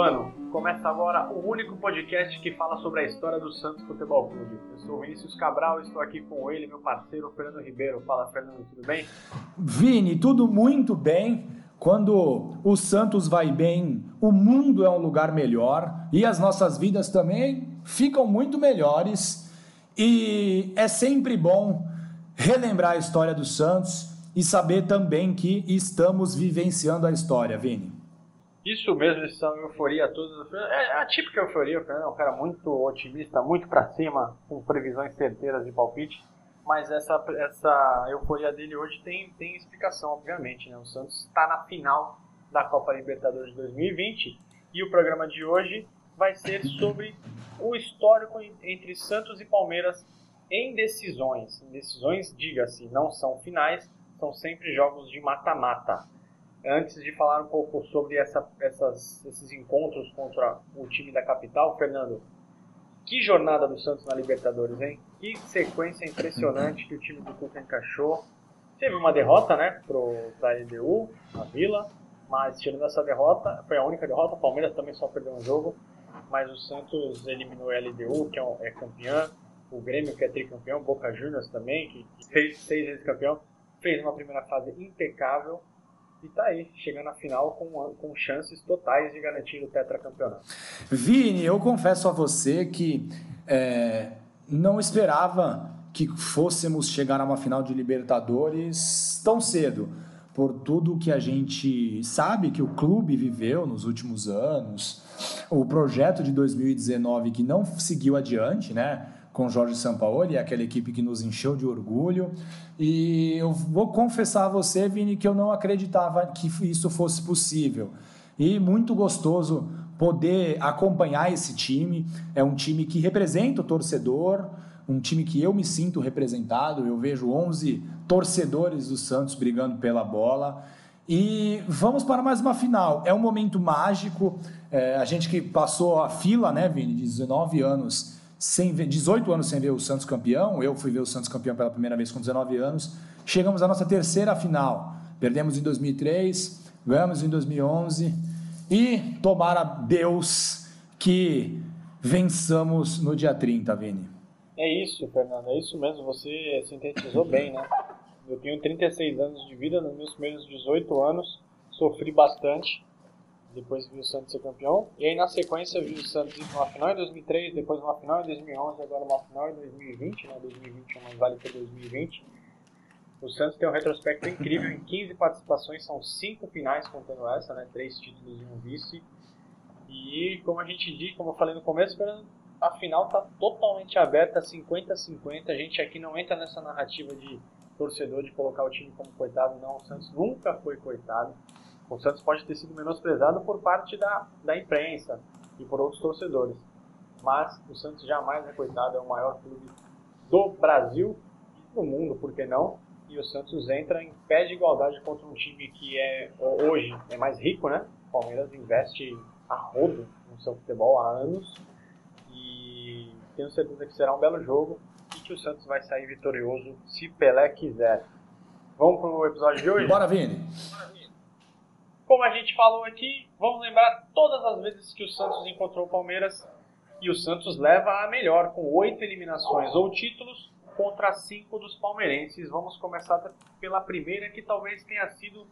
Urbanos! Começa agora o único podcast que fala sobre a história do Santos Futebol Clube. Eu sou o Vinícius Cabral e estou aqui com ele, meu parceiro Fernando Ribeiro. Fala, Fernando, tudo bem? Vini, tudo muito bem. Quando o Santos vai bem, o mundo é um lugar melhor e as nossas vidas também ficam muito melhores. E é sempre bom relembrar a história do Santos e saber também que estamos vivenciando a história, Vini. Isso mesmo, essa euforia toda. É a típica euforia, o Fernando é um cara muito otimista, muito para cima, com previsões certeiras de palpite. Mas essa, essa euforia dele hoje tem, tem explicação, obviamente. Né? O Santos está na final da Copa Libertadores de 2020 e o programa de hoje vai ser sobre o histórico entre Santos e Palmeiras em decisões. Em decisões, diga-se, não são finais, são sempre jogos de mata-mata antes de falar um pouco sobre essa, essas, esses encontros contra o time da capital, Fernando, que jornada do Santos na Libertadores, hein? Que sequência impressionante que o time do Cuca encaixou. Teve uma derrota, né, para a LDU, a Vila, mas tirando essa derrota, foi a única derrota, o Palmeiras também só perdeu um jogo, mas o Santos eliminou a LDU, que é, é campeã, o Grêmio, que é tricampeão, Boca Juniors também, que fez seis vezes campeão, fez uma primeira fase impecável, e tá aí, chegando à final com, com chances totais de garantir o tetracampeonato. Vini, eu confesso a você que é, não esperava que fôssemos chegar a uma final de Libertadores tão cedo, por tudo que a gente sabe que o clube viveu nos últimos anos, o projeto de 2019 que não seguiu adiante, né? Com Jorge Sampaoli, aquela equipe que nos encheu de orgulho. E eu vou confessar a você, Vini, que eu não acreditava que isso fosse possível. E muito gostoso poder acompanhar esse time. É um time que representa o torcedor, um time que eu me sinto representado. Eu vejo 11 torcedores do Santos brigando pela bola. E vamos para mais uma final. É um momento mágico. É, a gente que passou a fila, né, Vini, de 19 anos sem ver, 18 anos sem ver o Santos campeão. Eu fui ver o Santos campeão pela primeira vez com 19 anos. Chegamos à nossa terceira final. Perdemos em 2003, ganhamos em 2011 e tomara Deus que vençamos no dia 30, Vini. É isso, Fernando, é isso mesmo. Você sintetizou bem, né? Eu tenho 36 anos de vida, nos meus primeiros 18 anos sofri bastante depois viu o Santos ser campeão. E aí na sequência viu o Santos ir para uma final em 2003, depois uma final em 2011, agora uma final em 2020, né? 2021 mais vale que 2020. O Santos tem um retrospecto incrível em 15 participações, são 5 finais contando essa, né? 3 títulos e um vice. E como a gente disse, como eu falei no começo, a final está totalmente aberta, 50-50. A gente aqui não entra nessa narrativa de torcedor de colocar o time como coitado, não. O Santos nunca foi coitado o Santos pode ter sido menosprezado por parte da, da imprensa e por outros torcedores. Mas o Santos jamais é coitado, é o maior clube do Brasil e do mundo, por que não? E o Santos entra em pé de igualdade contra um time que é hoje é mais rico, né? O Palmeiras investe a rodo no seu futebol há anos e tenho certeza que será um belo jogo e que o Santos vai sair vitorioso se Pelé quiser. Vamos pro episódio de hoje? Bora, Vini! Bora, Vini. Como a gente falou aqui, vamos lembrar todas as vezes que o Santos encontrou o Palmeiras e o Santos leva a melhor com oito eliminações ou títulos contra cinco dos palmeirenses. Vamos começar pela primeira que talvez tenha sido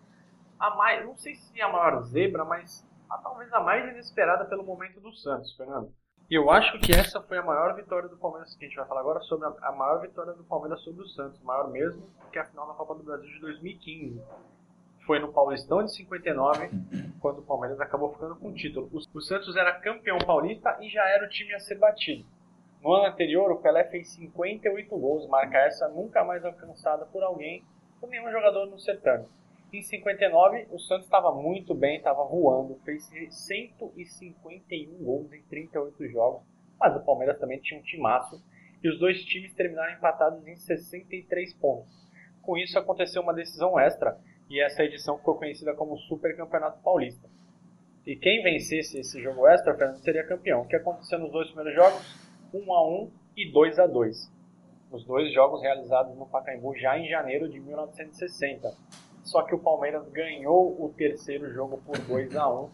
a mais, não sei se a maior zebra, mas a, talvez a mais inesperada pelo momento do Santos, Fernando. E eu acho que essa foi a maior vitória do Palmeiras, que a gente vai falar agora sobre a, a maior vitória do Palmeiras sobre o Santos, maior mesmo que a final da Copa do Brasil de 2015 foi no Paulistão de 59, quando o Palmeiras acabou ficando com o título. O Santos era campeão paulista e já era o time a ser batido. No ano anterior, o Pelé fez 58 gols, marca essa nunca mais alcançada por alguém, por nenhum jogador no certame. Em 59, o Santos estava muito bem, estava voando, fez 151 gols em 38 jogos, mas o Palmeiras também tinha um timaço e os dois times terminaram empatados em 63 pontos. Com isso, aconteceu uma decisão extra e essa edição ficou conhecida como Super Campeonato Paulista. E quem vencesse esse jogo extra, Fernando, seria campeão. O que aconteceu nos dois primeiros jogos? 1 a 1 e 2 a 2. Os dois jogos realizados no Pacaembu já em janeiro de 1960. Só que o Palmeiras ganhou o terceiro jogo por 2 a 1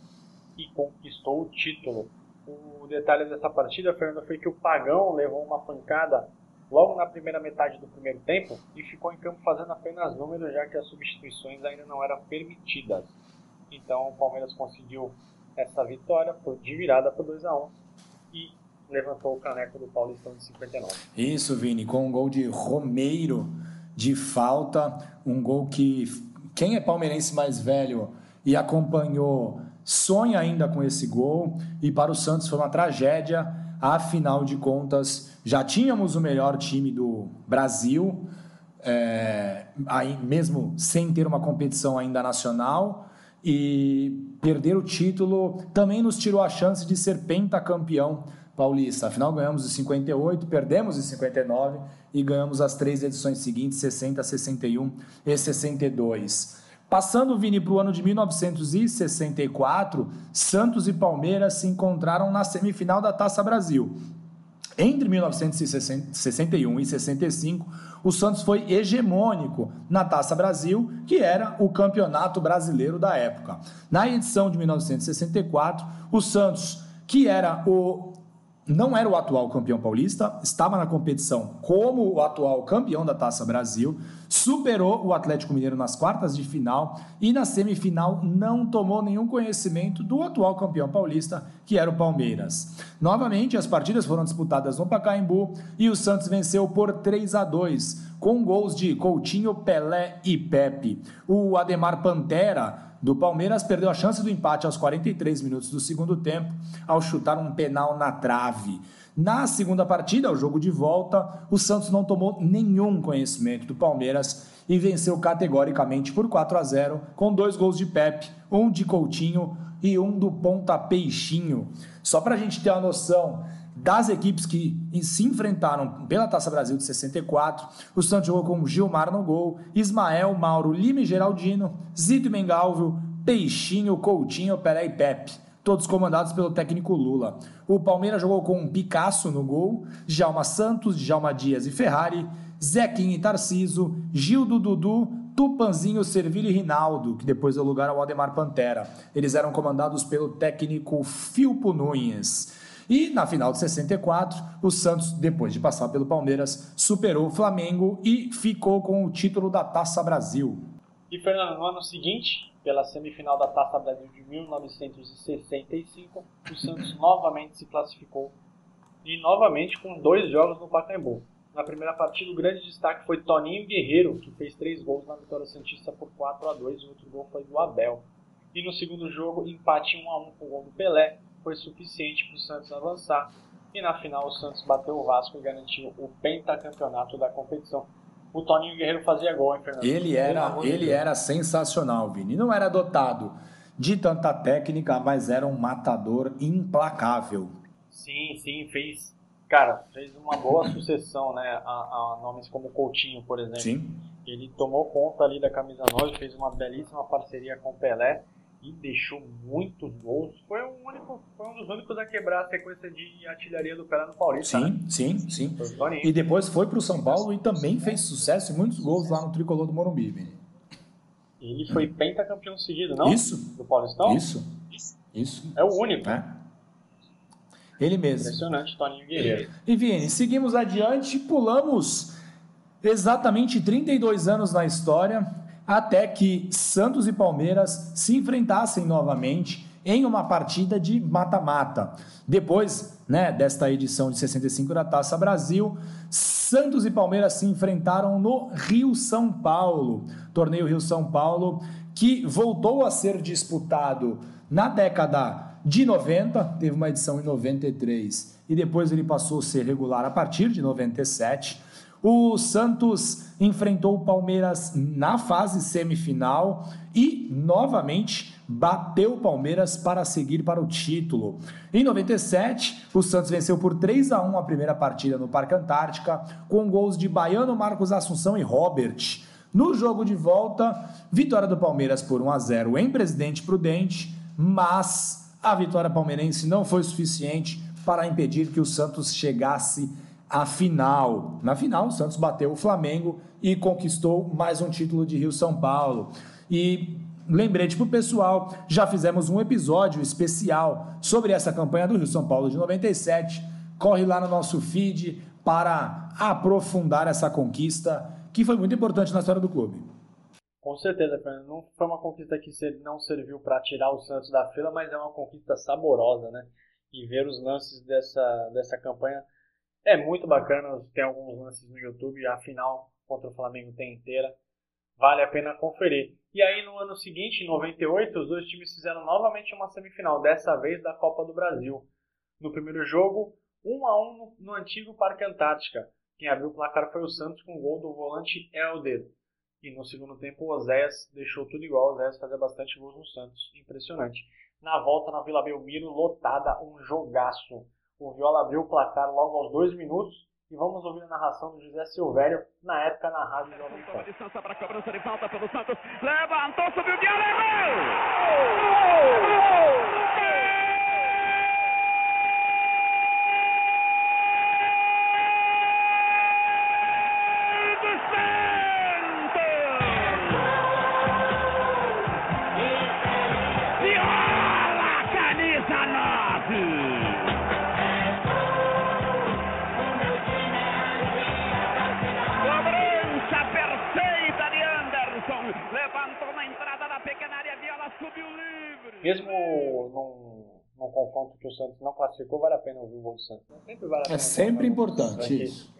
e conquistou o título. O detalhe dessa partida, Fernando, foi que o Pagão levou uma pancada logo na primeira metade do primeiro tempo e ficou em campo fazendo apenas números, já que as substituições ainda não eram permitidas. Então o Palmeiras conseguiu essa vitória de virada por 2 a 1 e levantou o caneco do Paulistão de 59. Isso, Vini, com um gol de Romeiro de falta, um gol que quem é palmeirense mais velho e acompanhou sonha ainda com esse gol e para o Santos foi uma tragédia. Afinal de contas, já tínhamos o melhor time do Brasil, é, aí mesmo sem ter uma competição ainda nacional e perder o título também nos tirou a chance de ser pentacampeão paulista. Afinal, ganhamos em 58, perdemos em 59 e ganhamos as três edições seguintes, 60, 61 e 62. Passando, Vini, para o ano de 1964, Santos e Palmeiras se encontraram na semifinal da Taça Brasil. Entre 1961 e 65, o Santos foi hegemônico na Taça Brasil, que era o campeonato brasileiro da época. Na edição de 1964, o Santos, que era o não era o atual campeão paulista, estava na competição como o atual campeão da Taça Brasil, superou o Atlético Mineiro nas quartas de final e na semifinal não tomou nenhum conhecimento do atual campeão paulista, que era o Palmeiras. Novamente, as partidas foram disputadas no Pacaembu e o Santos venceu por 3 a 2, com gols de Coutinho, Pelé e Pepe. O Ademar Pantera do Palmeiras perdeu a chance do empate aos 43 minutos do segundo tempo ao chutar um penal na trave. Na segunda partida, o jogo de volta, o Santos não tomou nenhum conhecimento do Palmeiras e venceu categoricamente por 4 a 0, com dois gols de Pepe, um de Coutinho e um do Ponta Peixinho. Só para a gente ter uma noção das equipes que se enfrentaram pela Taça Brasil de 64, o Santos jogou com Gilmar no gol, Ismael, Mauro, Lima e Geraldino, Zito e Mengalvio, Peixinho, Coutinho, Pelé e Pepe, todos comandados pelo técnico Lula. O Palmeiras jogou com Picasso no gol, Djalma Santos, Djalma Dias e Ferrari, Zequinho e Tarciso, Gildo Dudu, Tupanzinho, Servilho e Rinaldo, que depois deu lugar ao Ademar Pantera. Eles eram comandados pelo técnico Filpo Nunes. E na final de 64, o Santos, depois de passar pelo Palmeiras, superou o Flamengo e ficou com o título da Taça Brasil. E Fernando, no ano seguinte, pela semifinal da Taça Brasil de 1965, o Santos novamente se classificou e novamente com dois jogos no Pacaembu. Na primeira partida, o grande destaque foi Toninho Guerreiro, que fez três gols na vitória Santista por 4 a 2 o outro gol foi do Abel. E no segundo jogo, empate 1 a 1 com o gol do Pelé, foi suficiente para o Santos avançar. E na final o Santos bateu o Vasco e garantiu o pentacampeonato da competição. O Toninho Guerreiro fazia gol, hein, Fernando? Ele era, ele era sensacional, Vini. Não era dotado de tanta técnica, mas era um matador implacável. Sim, sim, fez. Cara, fez uma boa sucessão, né? A, a nomes como Coutinho, por exemplo. Sim. Ele tomou conta ali da camisa 9, fez uma belíssima parceria com o Pelé e deixou muitos gols. Foi, um único, foi um dos únicos a quebrar a sequência de artilharia do Pelé no Paulista. Sim, né? sim, sim. E depois foi para o São Paulo e também fez sucesso e muitos gols lá no tricolor do Morumbi. Vini. Ele foi pentacampeão seguido, não? Isso. Do Paulistão? Isso. Isso. É o único. É. Ele mesmo. Impressionante, Toninho Guerreiro. E Vini, seguimos adiante, pulamos exatamente 32 anos na história até que Santos e Palmeiras se enfrentassem novamente em uma partida de mata-mata. Depois né, desta edição de 65 da Taça Brasil, Santos e Palmeiras se enfrentaram no Rio São Paulo, torneio Rio São Paulo, que voltou a ser disputado na década de 90, teve uma edição em 93 e depois ele passou a ser regular a partir de 97. O Santos enfrentou o Palmeiras na fase semifinal e novamente bateu o Palmeiras para seguir para o título. Em 97, o Santos venceu por 3 a 1 a primeira partida no Parque Antártica, com gols de Baiano, Marcos Assunção e Robert. No jogo de volta, vitória do Palmeiras por 1 a 0 em Presidente Prudente, mas a vitória palmeirense não foi suficiente para impedir que o Santos chegasse a final. Na final, o Santos bateu o Flamengo e conquistou mais um título de Rio São Paulo. E lembrete para o pessoal, já fizemos um episódio especial sobre essa campanha do Rio São Paulo de 97. Corre lá no nosso feed para aprofundar essa conquista que foi muito importante na história do clube. Com certeza, Fernando. Não foi uma conquista que não serviu para tirar o Santos da fila, mas é uma conquista saborosa, né? E ver os lances dessa, dessa campanha é muito bacana. Tem alguns lances no YouTube, a final contra o Flamengo tem inteira. Vale a pena conferir. E aí no ano seguinte, em 98, os dois times fizeram novamente uma semifinal, dessa vez da Copa do Brasil. No primeiro jogo, 1 a 1 no, no antigo Parque Antártica. Quem abriu o placar foi o Santos com o gol do volante Helder. E no segundo tempo o Oséias deixou tudo igual. O Oséias fazia bastante gols no Santos. Impressionante. Na volta na Vila Belmiro, lotada, um jogaço. O Viola abriu o placar logo aos dois minutos. E vamos ouvir a narração do José Silvério, na época na Rádio Jovem Pan. distância para a cobrança de falta pelo Santos. Levantou, subiu, Viola, gol! mesmo num, num confronto que o Santos não classificou, vale a pena ouvir o gol do Santos. Sempre vale é sempre importante isso.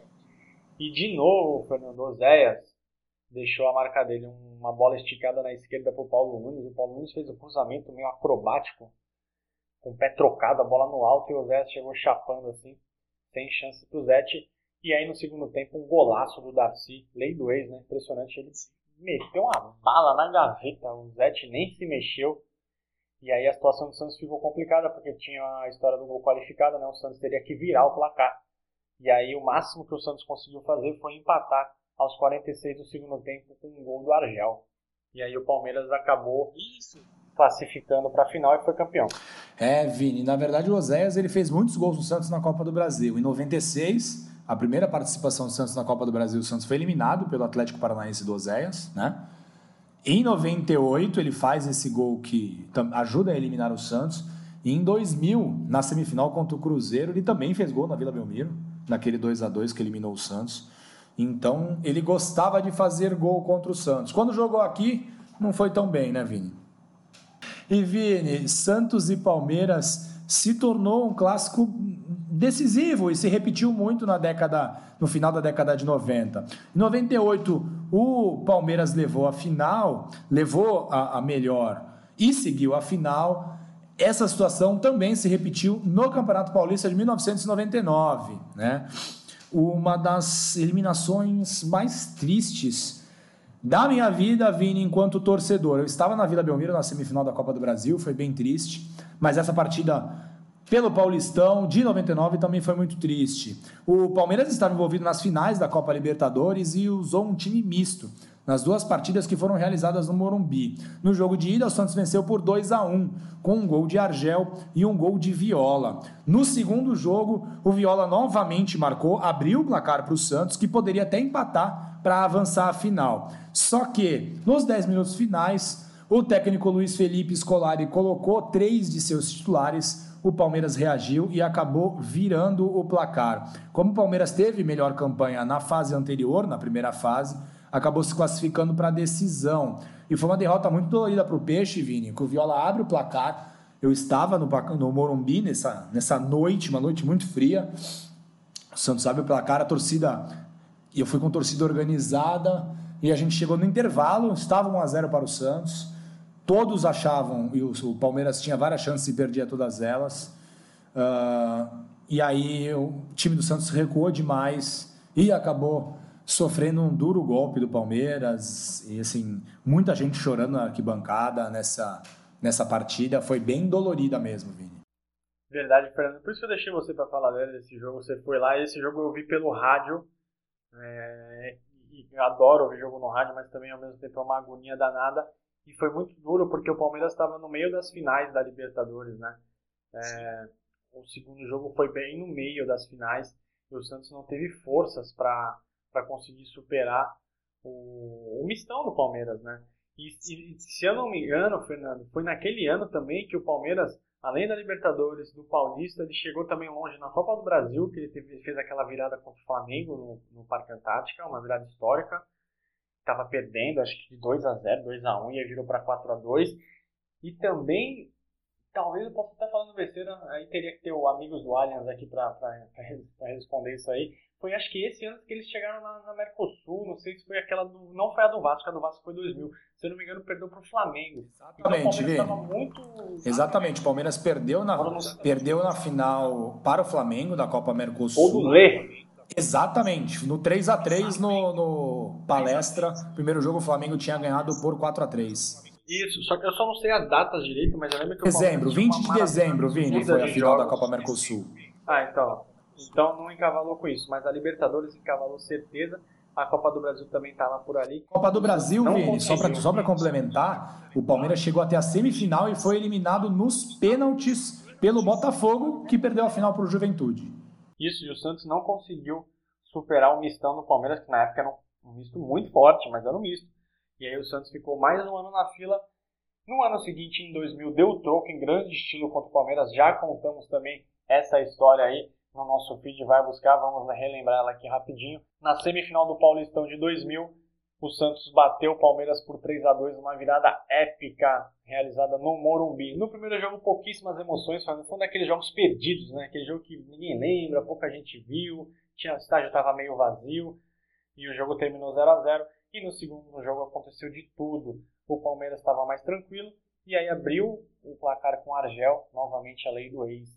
E de novo, o Fernando Oséias deixou a marca dele, uma bola esticada na esquerda para o Paulo Nunes. O Paulo Nunes fez um cruzamento meio acrobático, com o pé trocado, a bola no alto, e o Oséias chegou chapando assim, sem chance para o Zete. E aí no segundo tempo, um golaço do Darcy, lei do ex, né? Impressionante, ele meteu uma bala na gaveta, o Zete nem se mexeu e aí a situação do Santos ficou complicada, porque tinha a história do gol qualificado, né? O Santos teria que virar o placar. E aí o máximo que o Santos conseguiu fazer foi empatar aos 46 do segundo tempo com um gol do Argel. E aí o Palmeiras acabou Isso. classificando para a final e foi campeão. É, Vini, na verdade o Oséias ele fez muitos gols no Santos na Copa do Brasil. Em 96, a primeira participação do Santos na Copa do Brasil, o Santos foi eliminado pelo Atlético Paranaense do Oséias, né? Em 98, ele faz esse gol que ajuda a eliminar o Santos. E em 2000, na semifinal contra o Cruzeiro, ele também fez gol na Vila Belmiro, naquele 2 a 2 que eliminou o Santos. Então, ele gostava de fazer gol contra o Santos. Quando jogou aqui, não foi tão bem, né, Vini? E Vini, Santos e Palmeiras se tornou um clássico decisivo e se repetiu muito na década, no final da década de 90. Em 98, o Palmeiras levou a final, levou a, a melhor e seguiu a final. Essa situação também se repetiu no Campeonato Paulista de 1999, né? Uma das eliminações mais tristes da minha vida, Vini, enquanto torcedor. Eu estava na Vila Belmiro na semifinal da Copa do Brasil, foi bem triste, mas essa partida pelo Paulistão de 99 também foi muito triste. O Palmeiras estava envolvido nas finais da Copa Libertadores e usou um time misto nas duas partidas que foram realizadas no Morumbi. No jogo de ida, o Santos venceu por 2 a 1, com um gol de Argel e um gol de Viola. No segundo jogo, o Viola novamente marcou, abriu o placar para o Santos, que poderia até empatar para avançar à final. Só que, nos 10 minutos finais, o técnico Luiz Felipe Scolari colocou três de seus titulares o Palmeiras reagiu e acabou virando o placar. Como o Palmeiras teve melhor campanha na fase anterior, na primeira fase, acabou se classificando para a decisão. E foi uma derrota muito dolorida para o Peixe, Vini, que o Viola abre o placar. Eu estava no, no Morumbi nessa, nessa noite, uma noite muito fria. O Santos abre o placar, a torcida. E eu fui com torcida organizada. E a gente chegou no intervalo, estava 1 a 0 para o Santos todos achavam, e o, Palmeiras tinha várias chances e perdia todas elas. Uh, e aí o time do Santos recuou demais e acabou sofrendo um duro golpe do Palmeiras. E assim, muita gente chorando na arquibancada nessa, nessa partida. Foi bem dolorida mesmo, Vini. Verdade, Fernando. Por isso que eu deixei você para falar desse jogo. Você foi lá e esse jogo eu vi pelo rádio. É, e adoro ouvir jogo no rádio, mas também ao mesmo tempo é uma agonia danada. E foi muito duro porque o Palmeiras estava no meio das finais da Libertadores, né? É, o segundo jogo foi bem no meio das finais e o Santos não teve forças para conseguir superar o, o mistão do Palmeiras, né? E, e, se eu não me engano, Fernando, foi naquele ano também que o Palmeiras, além da Libertadores, do Paulista, ele chegou também longe na Copa do Brasil, que ele teve, fez aquela virada contra o Flamengo no, no Parque Antártica, uma virada histórica. Estava perdendo, acho que de 2 a 0 2 a 1 e aí virou para 4 a 2 E também, talvez eu possa estar falando besteira, aí teria que ter o Amigos do Allianz aqui para responder isso aí foi acho que esse ano que eles chegaram na, na, Mercosul, não sei se foi aquela do, não foi a do Vasco, a do Vasco foi 2000. Se eu não me engano, perdeu para o Flamengo. Exatamente, então, o muito... Exatamente, o Palmeiras perdeu na, perdeu na final para o Flamengo da Copa Mercosul. Ou do Lê. Exatamente, no 3 a 3 no, no palestra, primeiro jogo o Flamengo tinha ganhado por 4 a 3 isso, só que eu só não sei as datas direito, mas eu lembro que Dezembro, 20 de dezembro, Vini, foi a final da Copa Mercosul. Ah, então. Então não encavalou com isso, mas a Libertadores encavalou certeza. A Copa do Brasil também estava por ali. Copa do Brasil, não Vini, só para complementar, o Palmeiras chegou até a semifinal e foi eliminado nos pênaltis pelo Botafogo, que perdeu a final para o Juventude. Isso, e o Santos não conseguiu superar o mistão do Palmeiras, que na época era um misto muito forte, mas era um misto. E aí o Santos ficou mais um ano na fila. No ano seguinte, em 2000, deu o troco em grande estilo contra o Palmeiras. Já contamos também essa história aí no nosso feed, vai buscar, vamos relembrar ela aqui rapidinho. Na semifinal do Paulistão de 2000, o Santos bateu o Palmeiras por 3 a 2 uma virada épica realizada no Morumbi. No primeiro jogo, pouquíssimas emoções, foi um daqueles jogos perdidos, né? Aquele jogo que ninguém lembra, pouca gente viu, tinha, o estádio estava meio vazio e o jogo terminou 0 a 0 E no segundo jogo aconteceu de tudo. O Palmeiras estava mais tranquilo e aí abriu o placar com o Argel, novamente a lei do ex.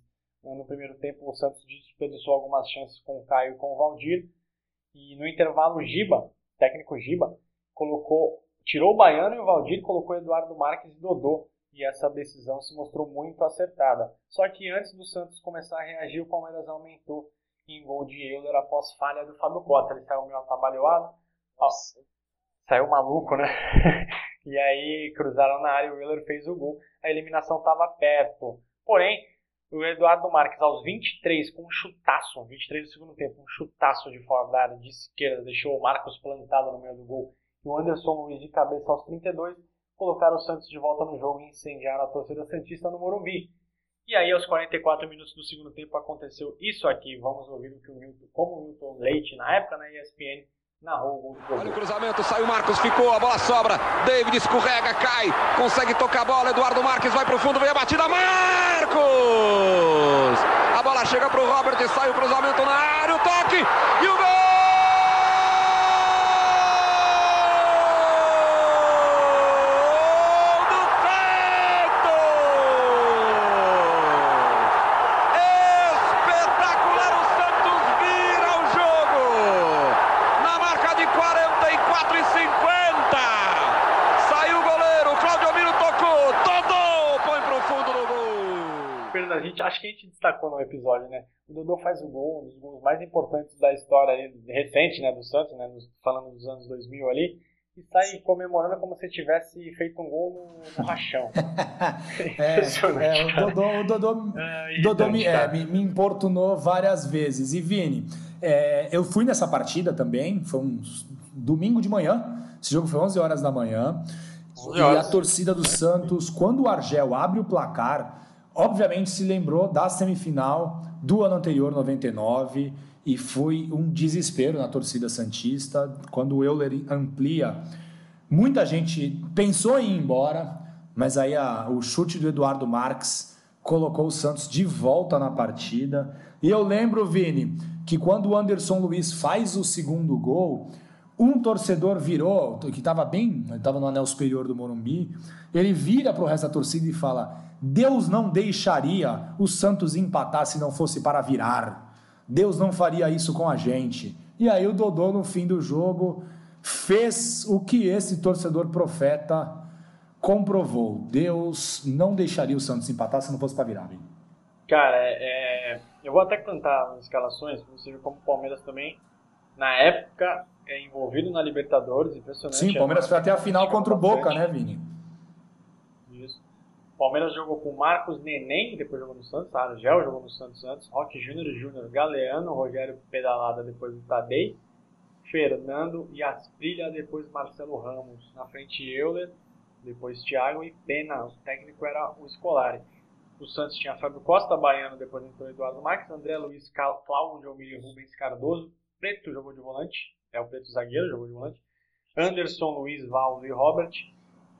No primeiro tempo, o Santos desperdiçou algumas chances com o Caio e com o Valdir. E no intervalo, Giba, técnico Giba, colocou, tirou o Baiano e o Valdir, colocou Eduardo Marques e Dodô. E essa decisão se mostrou muito acertada. Só que antes do Santos começar a reagir, o Palmeiras aumentou em gol de Euler após falha do Fábio Costa. Ele saiu meio atabalhoado. saiu maluco, né? e aí cruzaram na área e o Euler fez o gol. A eliminação estava perto. Porém, o Eduardo Marques, aos 23, com um chutaço, 23 do segundo tempo, um chutaço de fora da área de esquerda, deixou o Marcos plantado no meio do gol. E o Anderson Luiz de cabeça aos 32, colocaram o Santos de volta no jogo e incendiaram a torcida Santista no Morumbi. E aí, aos 44 minutos do segundo tempo, aconteceu isso aqui. Vamos ouvir o que o Milton, como o Milton Leite, na época na ESPN, narrou o gol do Olha o cruzamento, saiu o Marcos, ficou, a bola sobra. David escorrega, cai, consegue tocar a bola. Eduardo Marques vai pro fundo, vem a batida. Marcos! A bola chega pro Robert, sai o cruzamento na área, o toque e o gol! Destacou no episódio, né? O Dodô faz o gol, um dos gols mais importantes da história ali, recente, né, do Santos, né, falando dos anos 2000 ali, e sai comemorando como se tivesse feito um gol no, no rachão. é, é, o Dodô, o Dodô, é, Dodô me, é, me, me, importunou várias vezes. E Vini, é, eu fui nessa partida também, foi um domingo de manhã, esse jogo foi 11 horas da manhã, e a torcida do Santos, quando o Argel abre o placar obviamente se lembrou da semifinal do ano anterior, 99, e foi um desespero na torcida Santista. Quando o Euler amplia, muita gente pensou em ir embora, mas aí a, o chute do Eduardo Marques colocou o Santos de volta na partida. E eu lembro, Vini, que quando o Anderson Luiz faz o segundo gol, um torcedor virou, que estava bem, estava no anel superior do Morumbi, ele vira para o resto da torcida e fala: Deus não deixaria o Santos empatar se não fosse para virar. Deus não faria isso com a gente. E aí o Dodô, no fim do jogo, fez o que esse torcedor profeta comprovou. Deus não deixaria o Santos empatar se não fosse para virar. Cara, é, é, eu vou até cantar as escalações, você como o Palmeiras também, na época, é envolvido na Libertadores, impressionante. Sim, o Palmeiras foi até a final contra o Boca, né, Vini? Palmeiras jogou com Marcos Neném, que depois jogou no Santos, Argel jogou no Santos antes, Roque Júnior Júnior Galeano, Rogério Pedalada depois do Tadei, Fernando e Asprilha depois Marcelo Ramos. Na frente Euler, depois Thiago e Pena. O técnico era o Scolari. O Santos tinha Fábio Costa, Baiano, depois entrou Eduardo Marques, André Luiz, Cláudio Almir Rubens Cardoso. Preto jogou de volante, é o Preto zagueiro, jogou de volante. Anderson, Luiz, Valdo e Robert.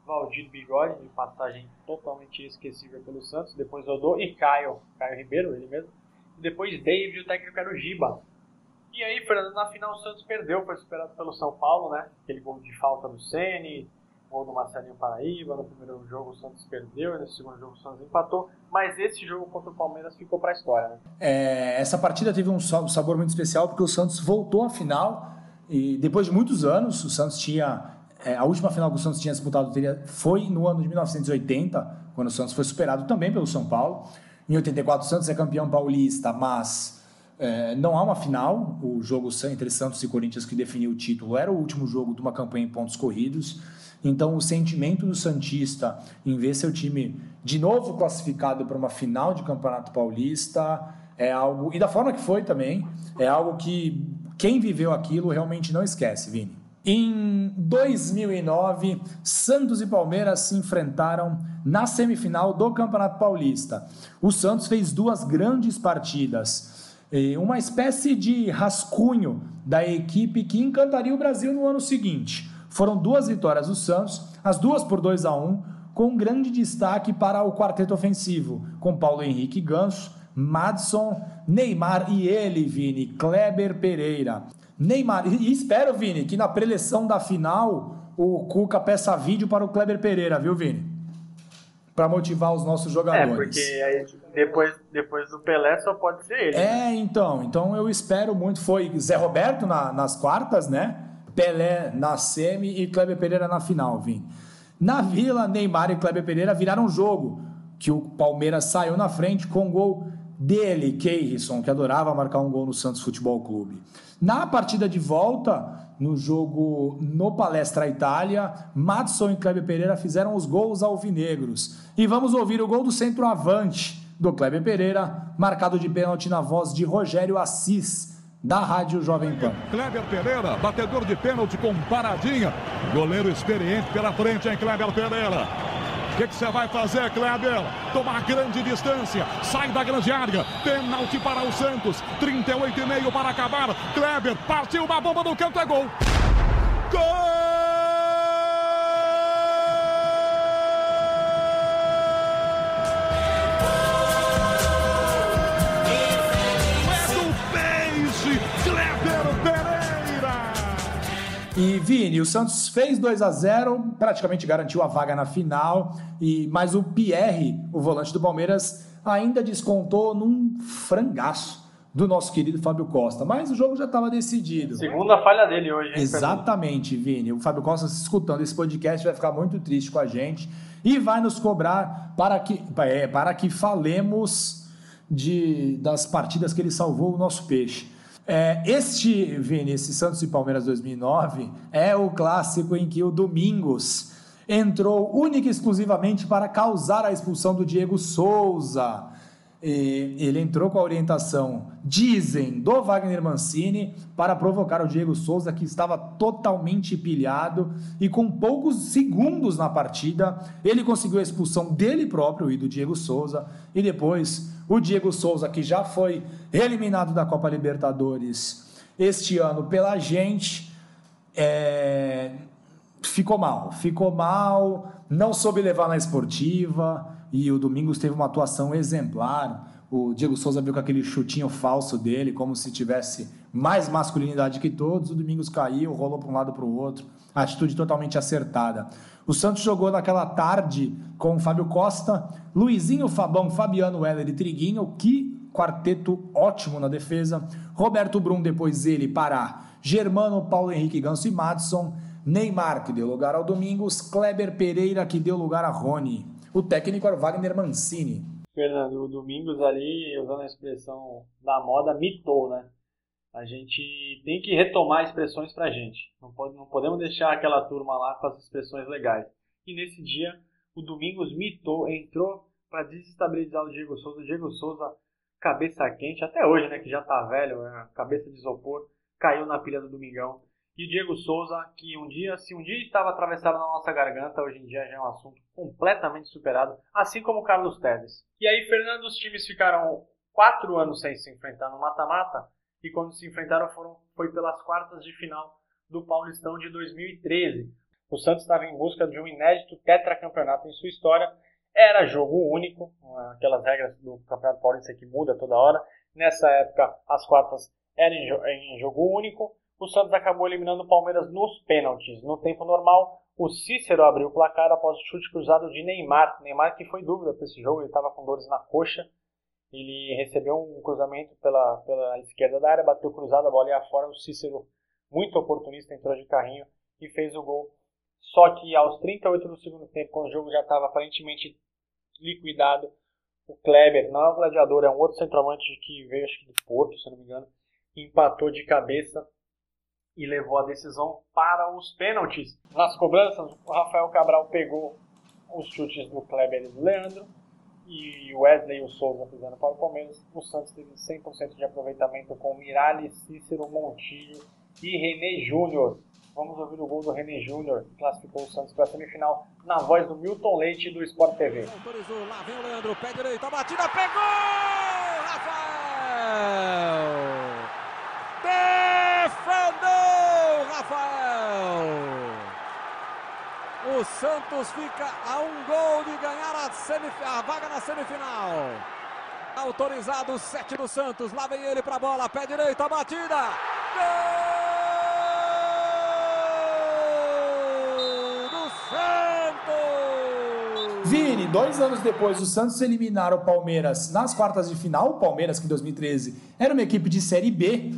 Valdir Bigode, de passagem totalmente esquecível pelo Santos. Depois Dodô e Caio, Caio Ribeiro, ele mesmo. E depois David, o técnico era o Giba. E aí, Fernando, na final o Santos perdeu, foi superado pelo São Paulo, né? Aquele gol de falta do Sene, gol do Marcelinho Paraíba. No primeiro jogo o Santos perdeu, e no segundo jogo o Santos empatou. Mas esse jogo contra o Palmeiras ficou para a história, né? É, essa partida teve um sabor muito especial porque o Santos voltou à final e depois de muitos anos o Santos tinha é, a última final que o Santos tinha disputado teria, foi no ano de 1980, quando o Santos foi superado também pelo São Paulo. Em 84 o Santos é campeão paulista, mas é, não há uma final. O jogo entre Santos e Corinthians que definiu o título era o último jogo de uma campanha em pontos corridos. Então, o sentimento do Santista em ver seu time de novo classificado para uma final de Campeonato Paulista é algo, e da forma que foi também, é algo que quem viveu aquilo realmente não esquece, Vini. Em 2009, Santos e Palmeiras se enfrentaram na semifinal do Campeonato Paulista. O Santos fez duas grandes partidas, uma espécie de rascunho da equipe que encantaria o Brasil no ano seguinte. Foram duas vitórias do Santos, as duas por 2 a 1 com grande destaque para o quarteto ofensivo, com Paulo Henrique Ganso, Madson, Neymar e ele, Vini, Kleber Pereira. Neymar, e espero, Vini, que na preleção da final o Cuca peça vídeo para o Kleber Pereira, viu, Vini? Para motivar os nossos jogadores. É, porque aí depois, depois do Pelé só pode ser ele. É, né? então. Então eu espero muito. Foi Zé Roberto na, nas quartas, né? Pelé na semi e Kleber Pereira na final, Vini. Na Vila, Neymar e Kleber Pereira viraram um jogo que o Palmeiras saiu na frente com gol dele, Keirson, que adorava marcar um gol no Santos Futebol Clube. Na partida de volta, no jogo no Palestra Itália, Madson e Kleber Pereira fizeram os gols alvinegros. E vamos ouvir o gol do centroavante do Kleber Pereira, marcado de pênalti na voz de Rogério Assis, da Rádio Jovem Pan. Kleber Pereira, batedor de pênalti com paradinha. Goleiro experiente pela frente, hein, Kleber Pereira. O que você vai fazer, Kleber? Tomar grande distância, sai da grande área, pênalti para o Santos, 38,5 para acabar. Kleber partiu uma bomba no canto, é gol. Gol! E Vini, o Santos fez 2 a 0 praticamente garantiu a vaga na final, e mas o Pierre, o volante do Palmeiras, ainda descontou num frangaço do nosso querido Fábio Costa. Mas o jogo já estava decidido. Segunda falha dele hoje. Hein, Exatamente, Vini. O Fábio Costa, se escutando esse podcast, vai ficar muito triste com a gente e vai nos cobrar para que, é, para que falemos de, das partidas que ele salvou o nosso peixe. É, este, Vini, esse Santos e Palmeiras 2009, é o clássico em que o Domingos entrou única e exclusivamente para causar a expulsão do Diego Souza. Ele entrou com a orientação, dizem, do Wagner Mancini para provocar o Diego Souza, que estava totalmente pilhado e com poucos segundos na partida, ele conseguiu a expulsão dele próprio e do Diego Souza. E depois, o Diego Souza, que já foi eliminado da Copa Libertadores este ano pela gente, é... ficou mal. Ficou mal, não soube levar na esportiva e o Domingos teve uma atuação exemplar. O Diego Souza viu com aquele chutinho falso dele, como se tivesse mais masculinidade que todos. O Domingos caiu, rolou para um lado para o outro. Atitude totalmente acertada. O Santos jogou naquela tarde com Fábio Costa, Luizinho, Fabão, Fabiano, Heller e Triguinho. Que quarteto ótimo na defesa. Roberto Brum, depois ele, Pará. Germano, Paulo Henrique Ganso e Madison. Neymar, que deu lugar ao Domingos. Kleber Pereira, que deu lugar a Rony. O técnico era o Wagner Mancini. Fernando, o Domingos ali, usando a expressão da moda, mitou, né? A gente tem que retomar expressões pra gente. Não, pode, não podemos deixar aquela turma lá com as expressões legais. E nesse dia, o Domingos mitou, entrou para desestabilizar o Diego Souza. O Diego Souza, cabeça quente, até hoje, né? Que já tá velho, é, cabeça de isopor, caiu na pilha do Domingão. E Diego Souza, que um dia, se um dia estava atravessado na nossa garganta, hoje em dia já é um assunto completamente superado, assim como Carlos Teves. E aí, Fernando, os times ficaram quatro anos sem se enfrentar no mata-mata, e quando se enfrentaram foram, foi pelas quartas de final do Paulistão de 2013. O Santos estava em busca de um inédito tetracampeonato em sua história. Era jogo único, aquelas regras do Campeonato Paulista que muda toda hora. Nessa época, as quartas eram em jogo único o Santos acabou eliminando o Palmeiras nos pênaltis. No tempo normal, o Cícero abriu o placar após o chute cruzado de Neymar. Neymar que foi dúvida para esse jogo, ele estava com dores na coxa. Ele recebeu um cruzamento pela, pela esquerda da área, bateu cruzado, a bola ia fora. O Cícero, muito oportunista, entrou de carrinho e fez o gol. Só que aos 38 do segundo tempo, quando o jogo já estava aparentemente liquidado, o Kleber, não é um gladiador, é um outro centroavante que veio acho que do Porto, se não me engano, empatou de cabeça e levou a decisão para os pênaltis. Nas cobranças, o Rafael Cabral pegou os chutes do Kleber e do Leandro e o Wesley e o Souza fizeram para o Palmeiras. O Santos teve 100% de aproveitamento com Miralles, Cícero, Montilho e René Júnior. Vamos ouvir o gol do René Júnior, que classificou o Santos para a semifinal, na voz do Milton Leite do Sport TV. Autorizou, lá vem o Leandro, pé direito, a batida pegou! Rafael! O Santos fica a um gol de ganhar a, a vaga na semifinal. Autorizado o 7 do Santos. Lá vem ele para a bola. Pé direito, a batida. Gol do Santos! Vini, dois anos depois, o Santos eliminaram o Palmeiras nas quartas de final. O Palmeiras, que em 2013 era uma equipe de Série B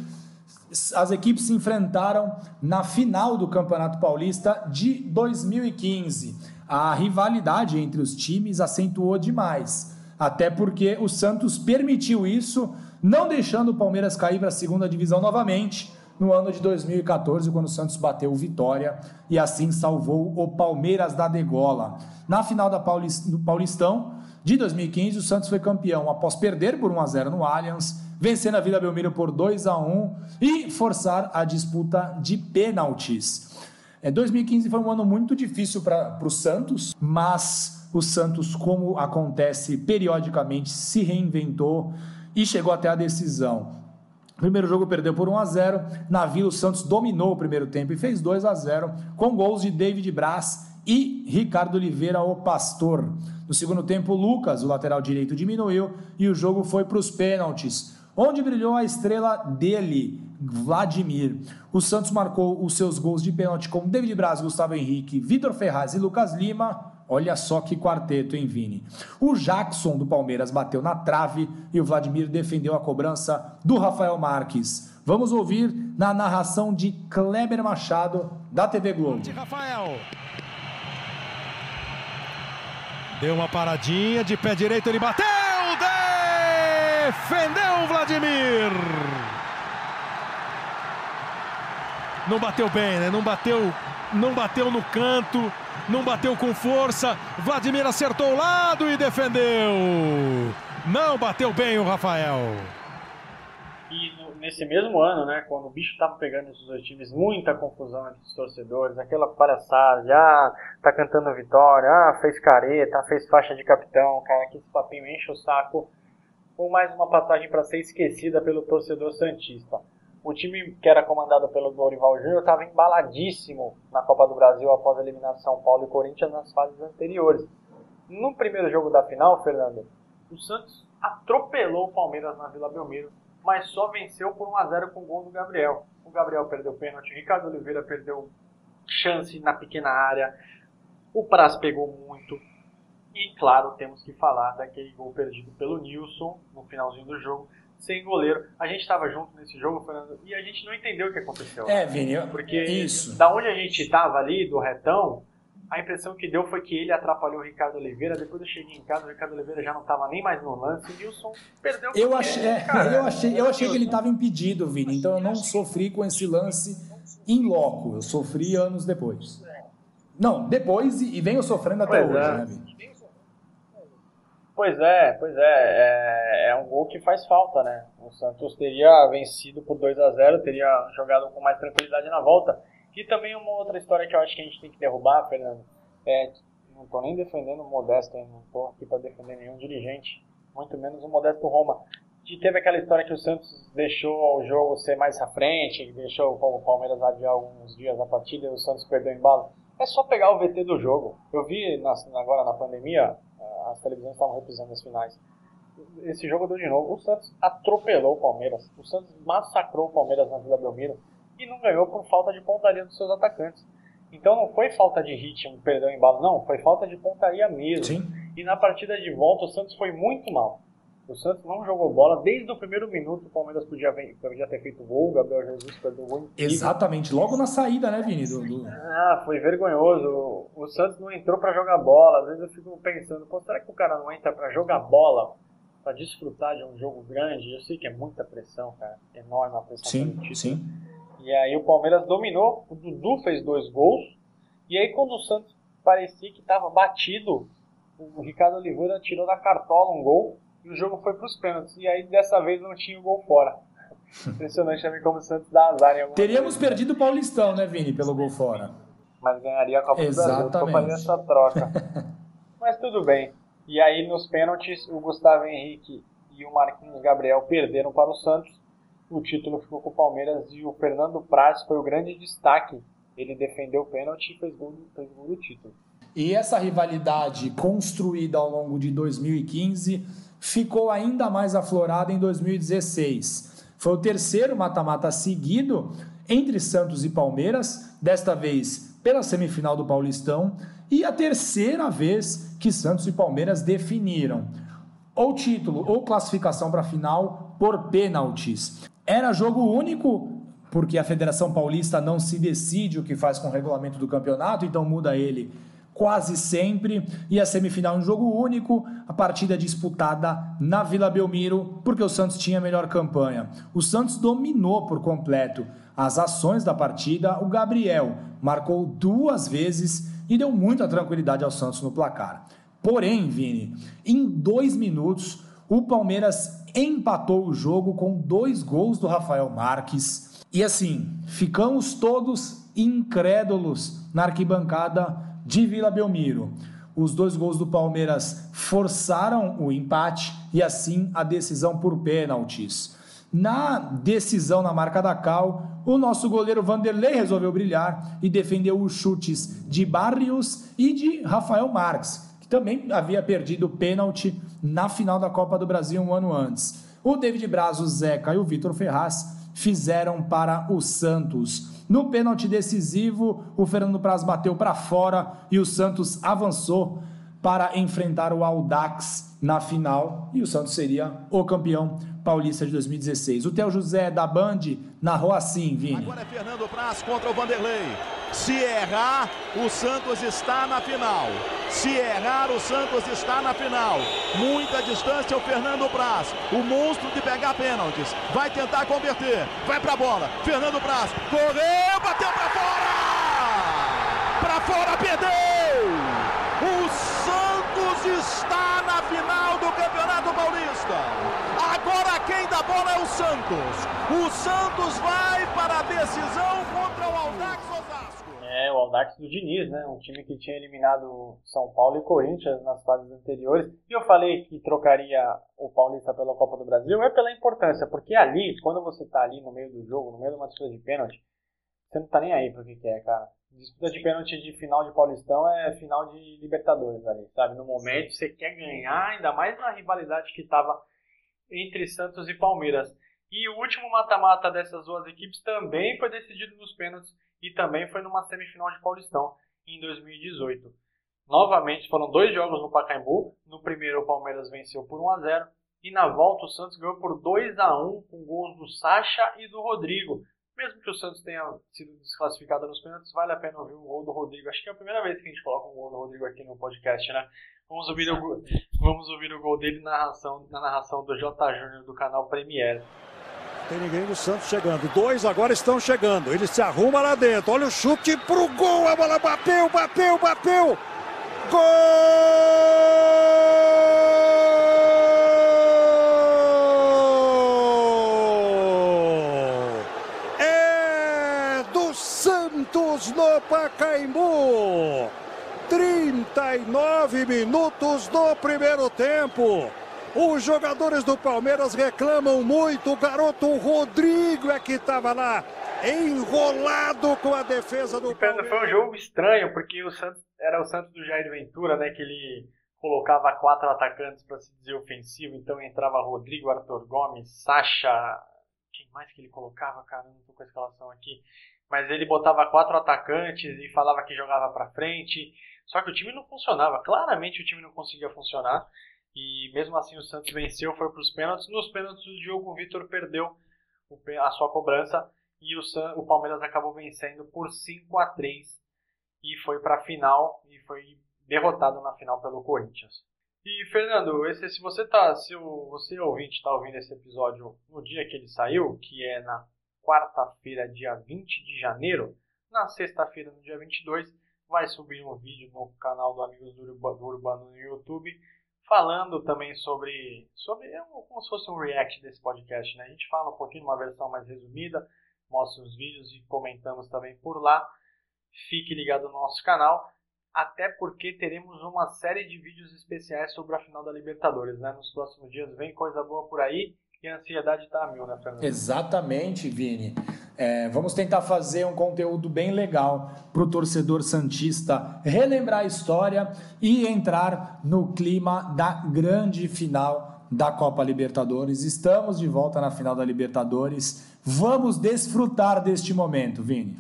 as equipes se enfrentaram na final do Campeonato Paulista de 2015. A rivalidade entre os times acentuou demais, até porque o Santos permitiu isso, não deixando o Palmeiras cair para a segunda divisão novamente no ano de 2014, quando o Santos bateu Vitória e assim salvou o Palmeiras da degola. Na final da Paulist... do Paulistão de 2015, o Santos foi campeão após perder por 1 a 0 no Allianz vencer na Vila Belmiro por 2 a 1 e forçar a disputa de pênaltis. É, 2015 foi um ano muito difícil para o Santos, mas o Santos, como acontece periodicamente, se reinventou e chegou até a decisão. primeiro jogo perdeu por 1 a 0. Na Vila o Santos dominou o primeiro tempo e fez 2 a 0 com gols de David Braz e Ricardo Oliveira, o pastor. No segundo tempo, Lucas, o lateral direito, diminuiu e o jogo foi para os pênaltis onde brilhou a estrela dele, Vladimir. O Santos marcou os seus gols de pênalti com David Braz, Gustavo Henrique, Vitor Ferraz e Lucas Lima. Olha só que quarteto, hein, Vini? O Jackson do Palmeiras bateu na trave e o Vladimir defendeu a cobrança do Rafael Marques. Vamos ouvir na narração de Kleber Machado, da TV Globo. Rafael. Deu uma paradinha de pé direito, ele bateu! Defendeu o Vladimir. Não bateu bem, né? Não bateu, não bateu no canto, não bateu com força. Vladimir acertou o lado e defendeu. Não bateu bem o Rafael. E nesse mesmo ano, né, quando o bicho tava pegando esses dois times, muita confusão entre os torcedores, aquela palhaçada, ah, tá cantando vitória, ah, fez careta, fez faixa de capitão, cara, que esse papinho enche o saco ou mais uma passagem para ser esquecida pelo torcedor santista. O time que era comandado pelo Dorival Júnior estava embaladíssimo na Copa do Brasil após eliminar São Paulo e Corinthians nas fases anteriores. No primeiro jogo da final, Fernando, o Santos atropelou o Palmeiras na Vila Belmiro, mas só venceu por 1 a 0 com o gol do Gabriel. O Gabriel perdeu pênalti, Ricardo Oliveira perdeu chance na pequena área, o Praz pegou muito, e, claro, temos que falar daquele gol perdido pelo Nilson no finalzinho do jogo, sem goleiro. A gente estava junto nesse jogo, Fernando, e a gente não entendeu o que aconteceu. É, Vini, porque isso. da onde a gente estava ali, do retão, a impressão que deu foi que ele atrapalhou o Ricardo Oliveira. Depois eu cheguei em casa, o Ricardo Oliveira já não estava nem mais no lance. E o Nilson perdeu eu achei, é, eu achei, eu achei que ele estava impedido, Vini. Então eu não sofri com esse lance em loco. Eu sofri anos depois. Não, depois e, venho sofrendo até pois hoje, é. né, Vini? Pois é, pois é, é, é um gol que faz falta, né? O Santos teria vencido por 2 a 0 teria jogado com mais tranquilidade na volta. E também uma outra história que eu acho que a gente tem que derrubar, Fernando, é, não estou nem defendendo o Modesto, não estou aqui para defender nenhum dirigente, muito menos o Modesto Roma. Que teve aquela história que o Santos deixou o jogo ser mais à frente, deixou o Palmeiras adiar alguns dias a partida e o Santos perdeu o embalo. É só pegar o VT do jogo. Eu vi na, agora na pandemia, as televisões estavam reprisando as finais. Esse jogo deu de novo. O Santos atropelou o Palmeiras. O Santos massacrou o Palmeiras na Vila Belmiro e não ganhou por falta de pontaria dos seus atacantes. Então não foi falta de ritmo, perdeu o embalo, não, foi falta de pontaria mesmo. Sim. E na partida de volta o Santos foi muito mal. O Santos não jogou bola desde o primeiro minuto. O Palmeiras podia, podia ter feito gol. O Gabriel Jesus perdeu o gol. Exatamente, logo na saída, né, Vini? Do, do... Ah, foi vergonhoso. O Santos não entrou para jogar bola. Às vezes eu fico pensando, pô, será que o cara não entra para jogar bola? Para desfrutar de um jogo grande? Eu sei que é muita pressão, cara. Enorme a pressão. Sim, sim. E aí o Palmeiras dominou. O Dudu fez dois gols. E aí quando o Santos parecia que estava batido, o Ricardo Oliveira tirou da cartola um gol e o jogo foi para os pênaltis. E aí dessa vez não tinha o gol fora. Impressionante também como o Santos dá azar em Teríamos coisa. perdido o Paulistão, né, Vini, pelo gol fora. Mas ganharia a Copa Exatamente. do Brasil. essa troca. Mas tudo bem. E aí nos pênaltis, o Gustavo Henrique e o Marquinhos Gabriel perderam para o Santos. O título ficou com o Palmeiras e o Fernando Praz foi o grande destaque. Ele defendeu o pênalti e fez gol, fez gol do título. E essa rivalidade construída ao longo de 2015 ficou ainda mais aflorada em 2016. Foi o terceiro mata-mata seguido entre Santos e Palmeiras, desta vez pela semifinal do Paulistão, e a terceira vez que Santos e Palmeiras definiram ou título ou classificação para a final por pênaltis. Era jogo único, porque a Federação Paulista não se decide o que faz com o regulamento do campeonato, então muda ele quase sempre, e a semifinal em jogo único, a partida disputada na Vila Belmiro, porque o Santos tinha melhor campanha. O Santos dominou por completo as ações da partida, o Gabriel marcou duas vezes e deu muita tranquilidade ao Santos no placar. Porém, Vini, em dois minutos, o Palmeiras empatou o jogo com dois gols do Rafael Marques. E assim, ficamos todos incrédulos na arquibancada de Vila Belmiro. Os dois gols do Palmeiras forçaram o empate e assim a decisão por pênaltis. Na decisão na marca da Cal, o nosso goleiro Vanderlei resolveu brilhar e defendeu os chutes de Barrios e de Rafael Marques, que também havia perdido o pênalti na final da Copa do Brasil um ano antes. O David Braz, o Zeca e o Vitor Ferraz fizeram para o Santos. No pênalti decisivo, o Fernando Praz bateu para fora e o Santos avançou para enfrentar o Aldax na final e o Santos seria o campeão paulista de 2016. O Theo José da Band narrou assim, Vini. Agora é Fernando Praz contra o Vanderlei. Se errar, o Santos está na final. Se errar, o Santos está na final. Muita distância o Fernando Praz, o monstro de pegar pênaltis. Vai tentar converter. Vai pra bola. Fernando Praz correu, bateu para fora! Para fora, perdeu! O Santos está final do Campeonato Paulista. Agora quem dá bola é o Santos. O Santos vai para a decisão contra o Aldax Osasco. É, o Audax do Diniz, né? Um time que tinha eliminado São Paulo e Corinthians nas fases anteriores. E eu falei que trocaria o Paulista pela Copa do Brasil é pela importância, porque ali, quando você tá ali no meio do jogo, no meio de uma disputa de pênalti, você não tá nem aí pro que, que é, cara. Disputa de pênalti de final de Paulistão é final de Libertadores ali, sabe? No momento você quer ganhar, ainda mais na rivalidade que tava entre Santos e Palmeiras. E o último mata-mata dessas duas equipes também foi decidido nos pênaltis e também foi numa semifinal de Paulistão em 2018. Novamente foram dois jogos no Pacaembu. No primeiro o Palmeiras venceu por 1 a 0 e na volta o Santos ganhou por 2 a 1 com gols do Sacha e do Rodrigo. Mesmo que o Santos tenha sido desclassificado nos pênaltis, vale a pena ouvir um gol do Rodrigo. Acho que é a primeira vez que a gente coloca um gol do Rodrigo aqui no podcast, né? Vamos ouvir o, vamos ouvir o gol dele na narração, na narração do J. Júnior do canal Premier. Tem ninguém no Santos chegando. Dois agora estão chegando. Ele se arruma lá dentro. Olha o chute pro gol. A bola bateu, bateu, bateu. Gol! Pacaembu. 39 minutos do primeiro tempo. Os jogadores do Palmeiras reclamam muito. O garoto Rodrigo é que estava lá, enrolado com a defesa do Palmeiras. Foi um jogo estranho, porque o Santos era o Santos do Jair Ventura, né? Que ele colocava quatro atacantes para se dizer ofensivo. Então entrava Rodrigo, Arthur Gomes, Sacha. Quem mais que ele colocava? Cara, não tô com a escalação aqui. Mas ele botava quatro atacantes e falava que jogava para frente. Só que o time não funcionava. Claramente o time não conseguia funcionar. E mesmo assim o Santos venceu, foi para os pênaltis. Nos pênaltis o Diogo Vitor perdeu a sua cobrança e o, San, o Palmeiras acabou vencendo por 5 a 3 e foi para a final e foi derrotado na final pelo Corinthians. E Fernando, esse, se você tá, se o, você ouvinte está ouvindo esse episódio no dia que ele saiu, que é na quarta-feira, dia 20 de janeiro, na sexta-feira, no dia 22, vai subir um vídeo no canal do Amigos do Urbano no YouTube falando também sobre, sobre é como se fosse um react desse podcast, né? A gente fala um pouquinho, uma versão mais resumida, mostra os vídeos e comentamos também por lá. Fique ligado no nosso canal, até porque teremos uma série de vídeos especiais sobre a final da Libertadores, né? Nos próximos dias vem coisa boa por aí e a ansiedade tá a mil, né, Fernando? Exatamente, Vini. É, vamos tentar fazer um conteúdo bem legal para o torcedor Santista relembrar a história e entrar no clima da grande final da Copa Libertadores. Estamos de volta na final da Libertadores. Vamos desfrutar deste momento, Vini.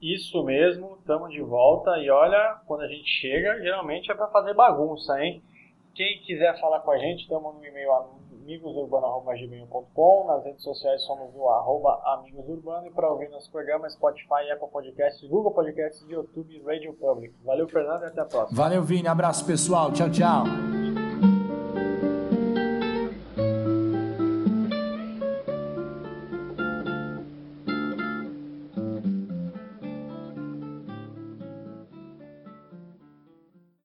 Isso mesmo, estamos de volta e olha, quando a gente chega, geralmente é para fazer bagunça, hein? Quem quiser falar com a gente, estamos no e-mail amigosurbano.gmail.com. Nas redes sociais somos o arroba amigosurbano. E para ouvir nosso programa, Spotify, Apple Podcasts, Google Podcasts, YouTube e Radio Public. Valeu, Fernando, e até a próxima. Valeu, Vini. Abraço, pessoal. Tchau, tchau.